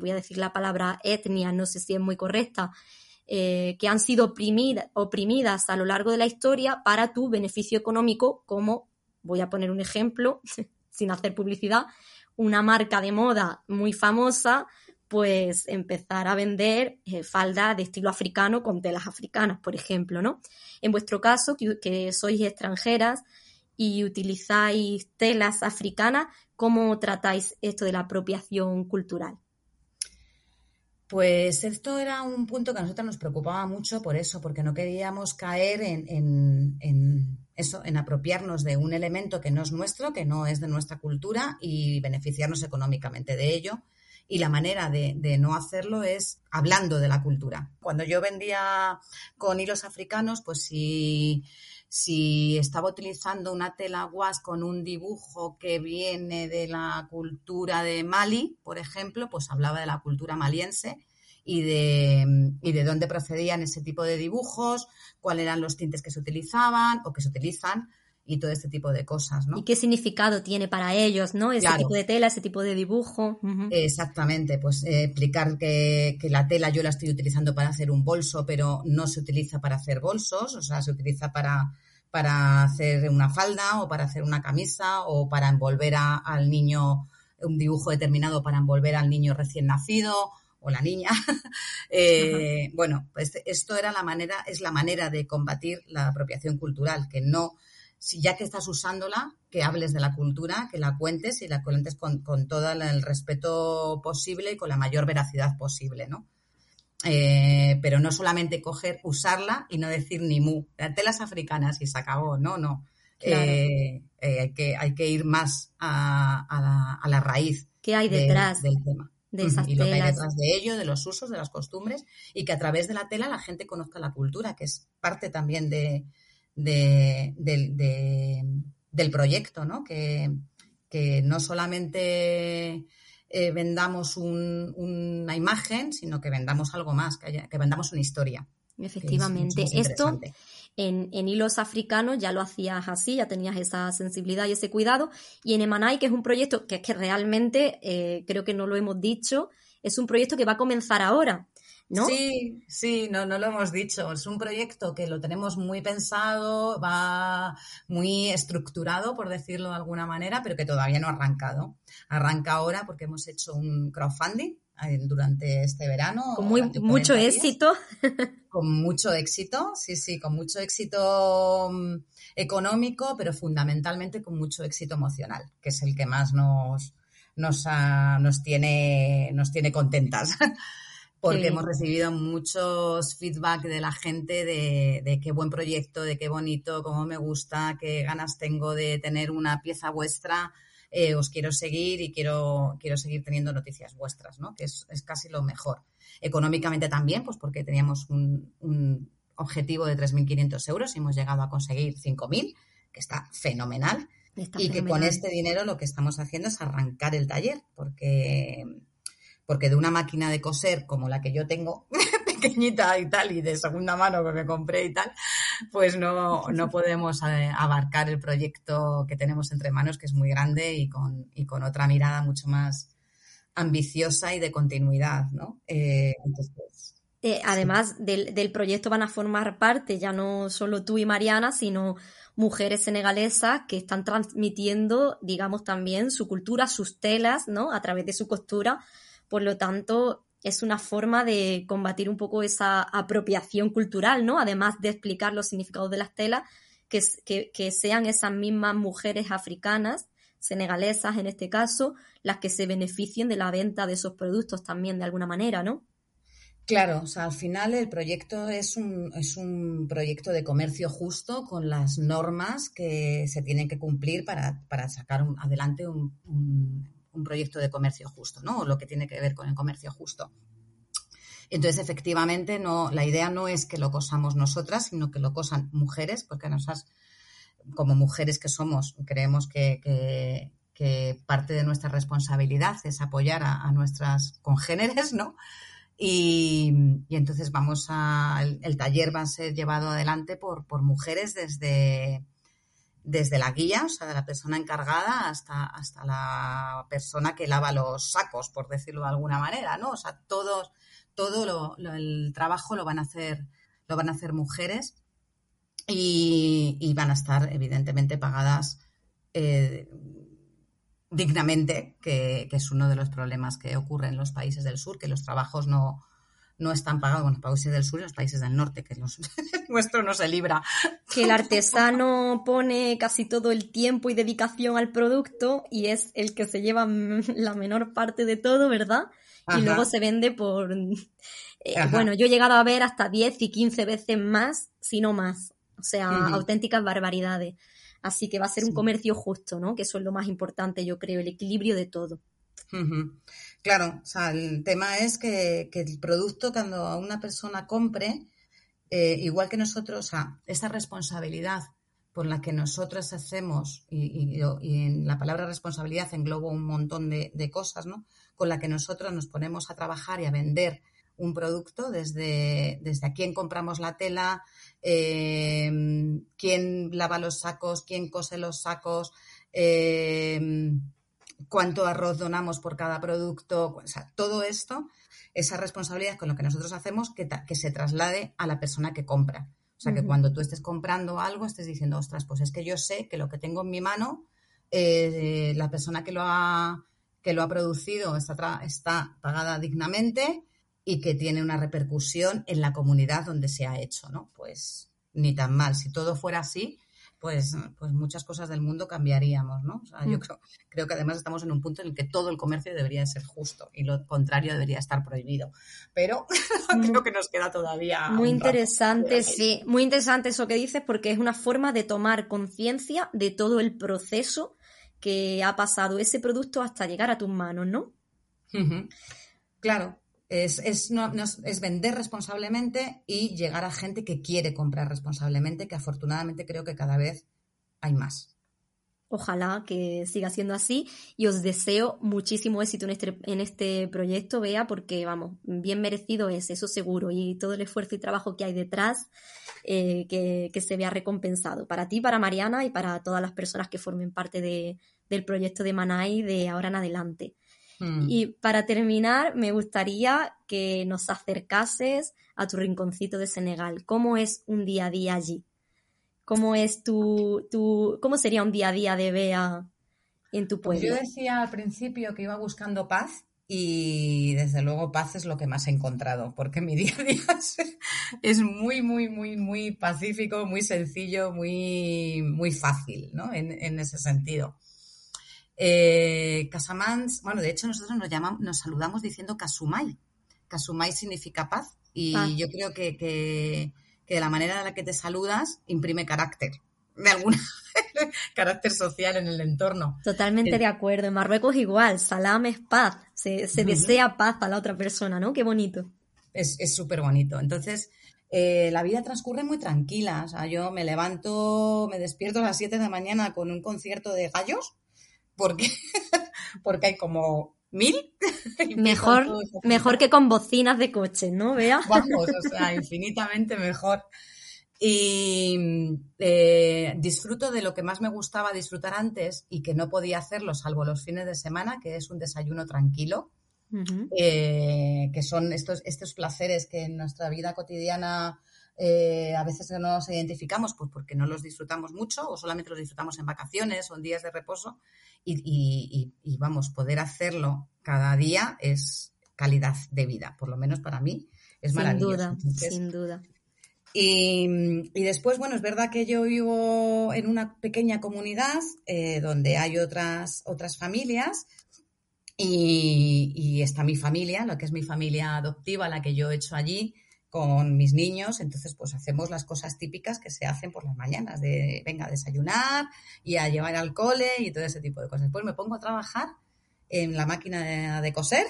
voy a decir la palabra etnia, no sé si es muy correcta, eh, que han sido oprimidas a lo largo de la historia para tu beneficio económico, como, voy a poner un ejemplo, sin hacer publicidad, una marca de moda muy famosa, pues empezar a vender eh, falda de estilo africano con telas africanas, por ejemplo, ¿no? En vuestro caso, que, sois extranjeras y utilizáis telas africanas, ¿cómo tratáis esto de la apropiación cultural? Pues esto era un punto que a nosotros nos preocupaba mucho por eso, porque no queríamos caer en, eso, en apropiarnos de un elemento que no es nuestro, que no es de nuestra cultura y beneficiarnos económicamente de ello. Y la manera de, no hacerlo es hablando de la cultura. Cuando yo vendía con hilos africanos, pues si si estaba utilizando una tela guas con un dibujo que viene de la cultura de Mali, por ejemplo, pues hablaba de la cultura maliense y de, y de dónde procedían ese tipo de dibujos, cuáles eran los tintes que se utilizaban o que se utilizan y todo este tipo de cosas, ¿no? ¿Y qué significado tiene para ellos, ¿no? Ese tipo de tela, ese tipo de dibujo. Exactamente, pues eh, explicar que, que, la tela yo la estoy utilizando para hacer un bolso, pero no se utiliza para hacer bolsos, o sea, se utiliza para, para hacer una falda o para hacer una camisa o para envolver al niño un dibujo determinado para envolver al niño recién nacido o la niña. eh, bueno, pues esto era la manera, es la manera de combatir la apropiación cultural, que no si ya que estás usándola, que hables de la cultura, que la cuentes y la cuentes con, todo el respeto posible y con la mayor veracidad posible, ¿no? Eh, pero no solamente coger, usarla y no decir ni mu, telas africanas y se acabó, no, no. Eh, eh, hay, que, hay que ir más a, la, raíz. ¿Qué hay detrás del tema? De esas y lo que hay detrás de ello, de los usos, de las costumbres, y que a través de la tela la gente conozca la cultura, que es parte también de, del proyecto, ¿no? Que, no solamente eh, vendamos una imagen, sino que vendamos algo más, que, que vendamos una historia. Efectivamente. Esto en, hilos africanos ya lo hacías así, ya tenías esa sensibilidad y ese cuidado. Y en Emanai, que es un proyecto que es que realmente, eh, creo que no lo hemos dicho, es un proyecto que va a comenzar ahora. Sí, sí, no, no lo hemos dicho. Es un proyecto que lo tenemos muy pensado, va muy estructurado, por decirlo de alguna manera, pero que todavía no ha arrancado. Arranca ahora porque hemos hecho un crowdfunding eh, durante este verano. Con muy, mucho éxito. Con mucho éxito, sí, sí, con mucho éxito mm, económico, pero fundamentalmente con mucho éxito emocional, que es el que más nos, nos, nos, tiene, nos tiene contentas. porque hemos recibido muchos feedback de la gente de, qué buen proyecto, de qué bonito, cómo me gusta, qué ganas tengo de tener una pieza vuestra, eh, os quiero seguir y quiero, quiero seguir teniendo noticias vuestras, ¿no? Que es, casi lo mejor. Económicamente también, pues porque teníamos un, un objetivo de 3.500 euros y hemos llegado a conseguir 5.000, que está fenomenal. y que con este dinero lo que estamos haciendo es arrancar el taller, porque porque de una máquina de coser como la que yo tengo, pequeñita y tal, y de segunda mano que me compré y tal, pues no, no podemos eh, abarcar el proyecto que tenemos entre manos, que es muy grande y con, y con otra mirada mucho más ambiciosa y de continuidad, ¿no? Eh, eh, además del, del, proyecto van a formar parte ya no solo tú y Mariana, sino mujeres senegalesas que están transmitiendo, digamos, también su cultura, sus telas, ¿no? A través de su costura por lo tanto, es una forma de combatir un poco esa apropiación cultural, ¿no? Además de explicar los significados de las telas, que, que, sean esas mismas mujeres africanas, senegalesas en este caso, las que se beneficien de la venta de esos productos también de alguna manera, ¿no? Claro, o sea, al final el proyecto es un, es un proyecto de comercio justo con las normas que se tienen que cumplir para, sacar adelante un proyecto de comercio justo, ¿no? O lo que tiene que ver con el comercio justo. Entonces, efectivamente, no, la idea no es que lo cosamos nosotras, sino que lo cosan mujeres, porque nosotras, como mujeres que somos, creemos que, parte de nuestra responsabilidad es apoyar a, nuestras congéneres, ¿no? Y, entonces vamos a, el, taller va a ser llevado adelante por, por mujeres desde, desde la guía, o sea, de la persona encargada hasta, hasta la persona que lava los sacos, por decirlo de alguna manera, ¿no? O sea, todo, todo el trabajo lo van a hacer, lo van a hacer mujeres y, van a estar, evidentemente, pagadas eh, dignamente, que, es uno de los problemas que ocurre en los países del sur, que los trabajos no, no están pagados en los países del sur y los países del norte, que los, nuestro no se libra. Que el artesano pone casi todo el tiempo y dedicación al producto y es el que se lleva la menor parte de todo, ¿verdad? Y luego se vende por... Eh, bueno, yo he llegado a ver hasta 10 y 15 veces más, si no más. O sea, auténticas barbaridades. Así que va a ser un comercio justo, ¿no? Que eso es lo más importante, yo creo, el equilibrio de todo. Claro, o sea, el tema es que, el producto, cuando una persona compre, eh, igual que nosotros, o sea, esa responsabilidad por la que nosotros hacemos, y, en la palabra responsabilidad englobo un montón de, de, cosas, ¿no? Con la que nosotros nos ponemos a trabajar y a vender un producto, desde, desde a quién compramos la tela, eh, quién lava los sacos, quién cose los sacos, eh, cuánto arroz donamos por cada producto, o sea, todo esto, esa responsabilidad con lo que nosotros hacemos, que, que se traslade a la persona que compra. O sea, que cuando tú estés comprando algo, estés diciendo, ostras, pues es que yo sé que lo que tengo en mi mano, eh, la persona que lo ha, que lo ha producido está, está pagada dignamente y que tiene una repercusión en la comunidad donde se ha hecho, ¿no? Pues ni tan mal. Si todo fuera así, pues, pues muchas cosas del mundo cambiaríamos, ¿no? O sea, yo creo, creo, que además estamos en un punto en el que todo el comercio debería ser justo y lo contrario debería estar prohibido. Pero creo que nos queda todavía. Muy interesante, sí, muy interesante eso que dices porque es una forma de tomar conciencia de todo el proceso que ha pasado ese producto hasta llegar a tus manos, ¿no? Claro, es, es, no, es, vender responsablemente y llegar a gente que quiere comprar responsablemente, que afortunadamente creo que cada vez hay más. Ojalá que siga siendo así y os deseo muchísimo éxito en este, en este proyecto, Bea, porque vamos, bien merecido es, eso seguro, y todo el esfuerzo y trabajo que hay detrás eh, que, que, se vea recompensado para ti, para Mariana y para todas las personas que formen parte de, del proyecto de Manai de ahora en adelante. Mm. Y para terminar, me gustaría que nos acercases a tu rinconcito de Senegal. ¿Cómo es un día a día allí? ¿Cómo es tu, tu cómo sería un día a día de Bea en tu pues pueblo? yo decía al principio que iba buscando paz y desde luego paz es lo que más he encontrado, porque mi día a día es muy, muy, muy, muy pacífico, muy sencillo, muy, muy fácil, ¿no? En, en ese sentido. Eh, Casamans, bueno, de hecho nosotros nos llamamos, nos saludamos diciendo Kasumai. Kasumai significa paz y yo creo que, que, de la manera en la que te saludas imprime carácter, de alguna carácter social en el entorno. Totalmente de acuerdo. En Marruecos igual, salam es paz, se, desea paz a la otra persona, ¿no? Qué bonito. Es súper bonito. Entonces, eh, la vida transcurre muy tranquila. O sea, yo me levanto, me despierto a las 7 de la mañana con un concierto de gallos porque, porque hay como mil. Mejor, mejor que con bocinas de coche, ¿no? Vea. Vamos, o sea, infinitamente mejor. Y eh, disfruto de lo que más me gustaba disfrutar antes y que no podía hacerlo salvo los fines de semana, que es un desayuno tranquilo, eh, que son estos, estos placeres que en nuestra vida cotidiana eh, a veces no nos identificamos pues porque no los disfrutamos mucho o solamente los disfrutamos en vacaciones o en días de reposo y, vamos, poder hacerlo cada día es calidad de vida, por lo menos para mí es maravilloso. Sin duda, sin duda. Y, después, bueno, es verdad que yo vivo en una pequeña comunidad eh, donde hay otras, otras familias y, y, está mi familia, lo que es mi familia adoptiva, la que yo he hecho allí, con mis niños, entonces pues hacemos las cosas típicas que se hacen por las mañanas, de venga a desayunar y a llevar al cole y todo ese tipo de cosas. Después me pongo a trabajar en la máquina de, coser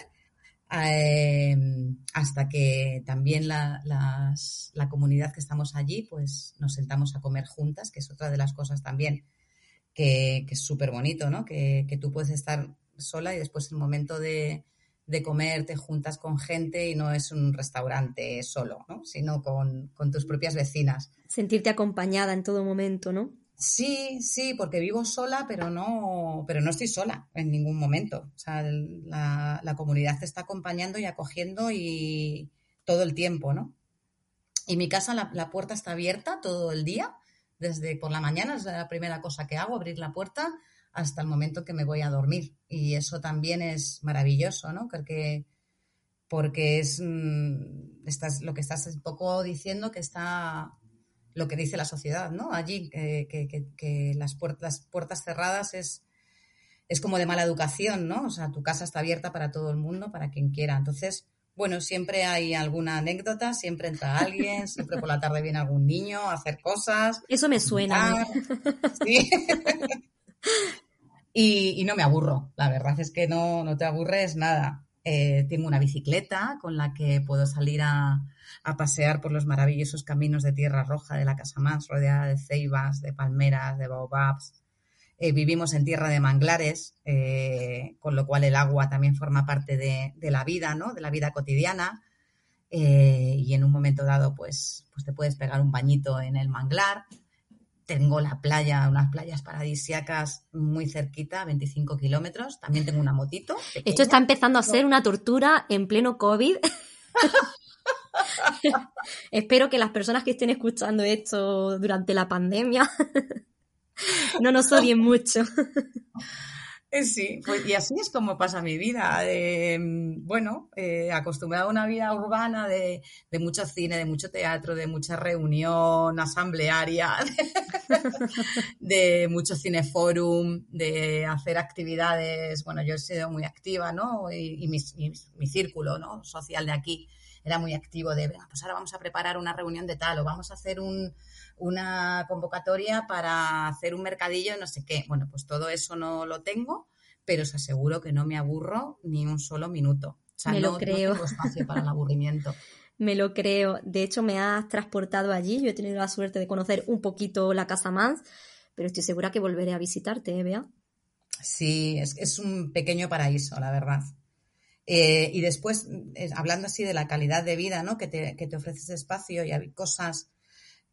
em, hasta que también la, la, comunidad que estamos allí pues nos sentamos a comer juntas, que es otra de las cosas también que, que es súper bonito, ¿no? Que, que tú puedes estar sola y después el momento de, de comer, te juntas con gente y no es un restaurante solo, ¿no? sino con, tus propias vecinas. Sentirte acompañada en todo momento, ¿no? Sí, sí, porque vivo sola, pero no, pero no estoy sola en ningún momento. O sea, la, la comunidad te está acompañando y acogiendo y todo el tiempo, ¿no? Y mi casa, la, la, puerta está abierta todo el día, desde por la mañana, es la primera cosa que hago, abrir la puerta hasta el momento que me voy a dormir. Y eso también es maravilloso, ¿no? Porque porque es mm, estás, lo que estás un poco diciendo que está lo que dice la sociedad, ¿no? Allí, que, las, puertas, puertas cerradas es, es como de mala educación, ¿no? O sea, tu casa está abierta para todo el mundo, para quien quiera. Entonces, bueno, siempre hay alguna anécdota, siempre entra alguien, siempre por la tarde viene algún niño a hacer cosas. Eso me suena. Sí. y, no me aburro, la verdad es que no, no te aburres nada. Eh, tengo una bicicleta con la que puedo salir a, pasear por los maravillosos caminos de tierra roja de la Casa Más, rodeada de ceibas, de palmeras, de baobabs. Eh, vivimos en tierra de manglares, eh, con lo cual el agua también forma parte de, la vida, ¿no? De la vida cotidiana. y en un momento dado, pues, pues te puedes pegar un bañito en el manglar tengo la playa, unas playas paradisíacas muy cerquita, 25 kilómetros. También tengo una motito. Esto está empezando a ser una tortura en pleno COVID. Espero que las personas que estén escuchando esto durante la pandemia no nos odien mucho. Sí, pues, y así es como pasa mi vida. bueno, eh, acostumbrada a una vida urbana de, mucho cine, de mucho teatro, de mucha reunión asamblearia, de, mucho cineforum, de hacer actividades. Bueno, yo he sido muy activa, ¿no? Y, mi, mi, círculo ¿no? social de aquí era muy activo de, pues ahora vamos a preparar una reunión de tal o vamos a hacer un, una convocatoria para hacer un mercadillo, no sé qué. Bueno, pues todo eso no lo tengo, pero os aseguro que no me aburro ni un solo minuto. O sea, me no, lo creo. tengo espacio para el aburrimiento. me lo creo. De hecho, me has transportado allí. Yo he tenido la suerte de conocer un poquito la Casa Mans, pero estoy segura que volveré a visitarte, ¿eh, Bea? Sí, es, un pequeño paraíso, la verdad. Eh, y después, eh, hablando así de la calidad de vida, ¿no? Que te, que te ofrece ese espacio y hay cosas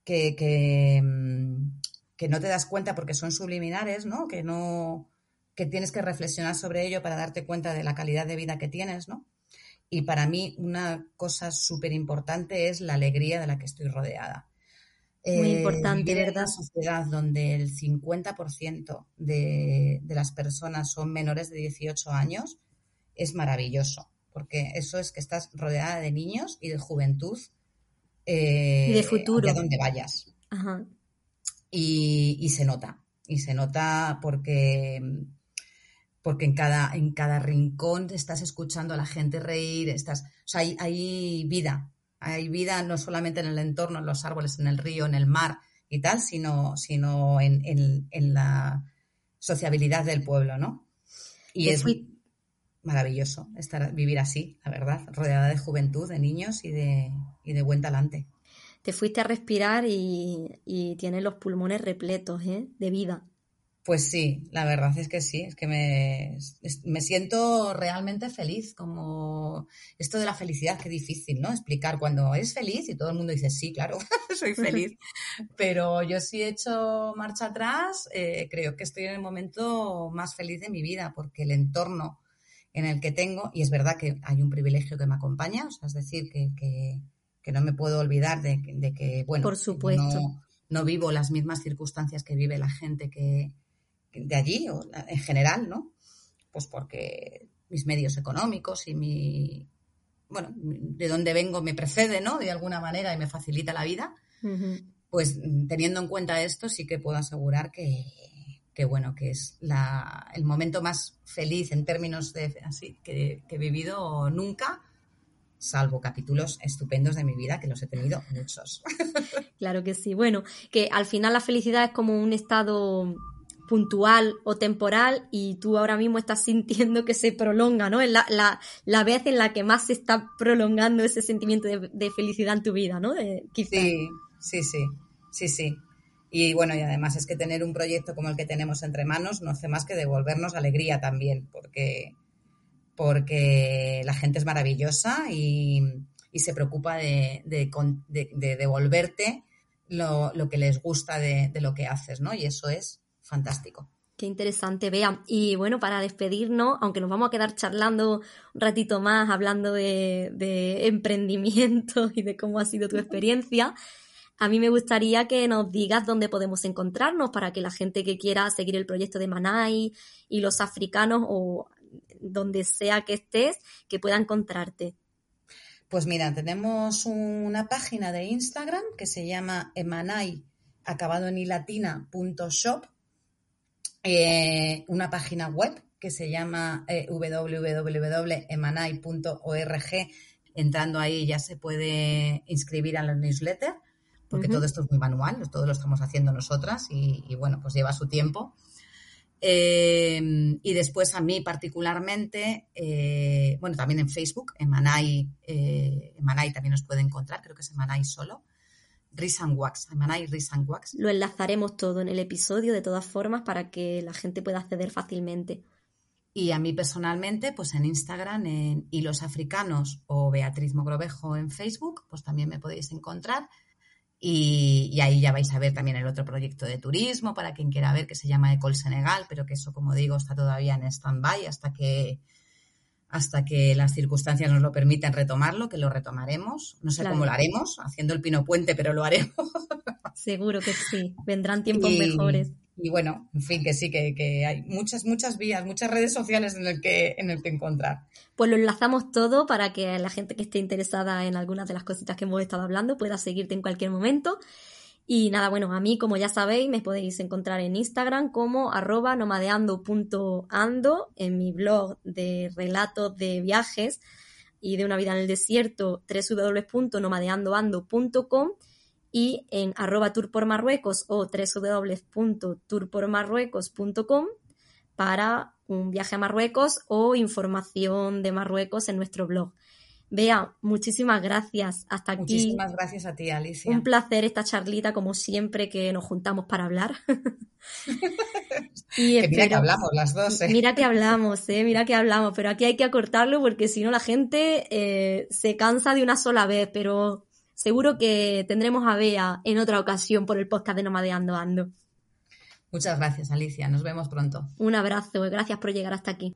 que, mm, que, no te das cuenta porque son subliminares, ¿no? Que no que tienes que reflexionar sobre ello para darte cuenta de la calidad de vida que tienes, ¿no? Y para mí una cosa súper importante es la alegría de la que estoy rodeada. Muy eh, importante, ¿verdad? En una sociedad donde el 50% de, de las personas son menores de 18 años es maravilloso, porque eso es que estás rodeada de niños y de juventud y de futuro. A donde vayas. Y, se nota. Y se nota porque, porque en, cada, en cada rincón estás escuchando a la gente reír, estás, o sea, hay, vida. Hay vida no solamente en el entorno, en los árboles, en el río, en el mar y tal, sino, sino en, en, la sociabilidad del pueblo, ¿no? Y es maravilloso estar, vivir así, la verdad, rodeada de juventud, de niños y de, y de buen talante. Te fuiste a respirar y, y tienes los pulmones repletos ¿eh? de vida. Pues sí, la verdad es que sí, es que me, me, siento realmente feliz, como esto de la felicidad, qué difícil, ¿no? Explicar cuando eres feliz y todo el mundo dice, sí, claro, soy feliz, pero yo sí he hecho marcha atrás, eh, creo que estoy en el momento más feliz de mi vida, porque el entorno en el que tengo, y es verdad que hay un privilegio que me acompaña, o sea, es decir, que, no me puedo olvidar de, que, bueno, Por supuesto. No, vivo las mismas circunstancias que vive la gente que, de allí, o en general, ¿no? Pues porque mis medios económicos y mi, bueno, de dónde vengo me precede, ¿no? De alguna manera y me facilita la vida. Pues teniendo en cuenta esto, sí que puedo asegurar que, que bueno, que es la, el momento más feliz en términos de así que, he vivido nunca, salvo capítulos estupendos de mi vida, que los he tenido muchos. Claro que sí. Bueno, que al final la felicidad es como un estado puntual o temporal y tú ahora mismo estás sintiendo que se prolonga, ¿no? Es la, la, la vez en la que más se está prolongando ese sentimiento de, felicidad en tu vida, ¿no? sí, sí, sí, sí, sí. Y bueno, y además es que tener un proyecto como el que tenemos entre manos no hace más que devolvernos alegría también, porque, porque la gente es maravillosa y, se preocupa de, devolverte lo, que les gusta de, lo que haces, ¿no? Y eso es fantástico. Qué interesante, Bea. Y bueno, para despedirnos, aunque nos vamos a quedar charlando un ratito más, hablando de, de emprendimiento y de cómo ha sido tu experiencia, a mí me gustaría que nos digas dónde podemos encontrarnos para que la gente que quiera seguir el proyecto de Manai y los africanos o donde sea que estés, que pueda encontrarte. Pues mira, tenemos una página de Instagram que se llama emanai, acabado en ilatina.shop, eh, una página web que se llama eh, www.emanai.org. Entrando ahí ya se puede inscribir a la newsletter, porque todo esto es muy manual, todo lo estamos haciendo nosotras y, y bueno, pues lleva su tiempo. Em, y después a mí particularmente, eh, bueno, también en Facebook, en Manai, eh, en Manai también nos puede encontrar, creo que es en Manai solo. Riz and Wax, en Manai Riz and Wax. Lo enlazaremos todo en el episodio de todas formas para que la gente pueda acceder fácilmente. Y a mí personalmente, pues en Instagram, en Hilos Africanos o Beatriz Mogrovejo en Facebook, pues también me podéis encontrar. Y, ahí ya vais a ver también el otro proyecto de turismo para quien quiera ver que se llama Ecol Senegal, pero que eso, como digo, está todavía en stand-by hasta que, hasta que las circunstancias nos lo permitan retomarlo, que lo retomaremos. No sé cómo lo haremos, haciendo el pino puente, pero lo haremos. Seguro que sí, vendrán tiempos mejores y bueno, en fin, que sí, que, hay muchas, muchas vías, muchas redes sociales en el, que, en el que encontrar. Pues lo enlazamos todo para que la gente que esté interesada en algunas de las cositas que hemos estado hablando pueda seguirte en cualquier momento. Y nada, bueno, a mí, como ya sabéis, me podéis encontrar en Instagram como arroba nomadeando.ando, en mi blog de relatos de viajes y de una vida en el desierto, www.nomadeandoando.com y en arroba tour por Marruecos o www.tourpormarruecos.com para un viaje a Marruecos o información de Marruecos en nuestro blog. Bea, muchísimas gracias. Hasta aquí. Muchísimas gracias a ti, Alicia. Un placer esta charlita, como siempre que nos juntamos para hablar. y mira que hablamos las dos. ¿eh? Mira que hablamos, ¿eh? mira que hablamos, pero aquí hay que acortarlo porque si no la gente eh, se cansa de una sola vez, pero Seguro que tendremos a Bea en otra ocasión por el podcast de Nomadeando Ando. Muchas gracias, Alicia. Nos vemos pronto. Un abrazo. Gracias por llegar hasta aquí.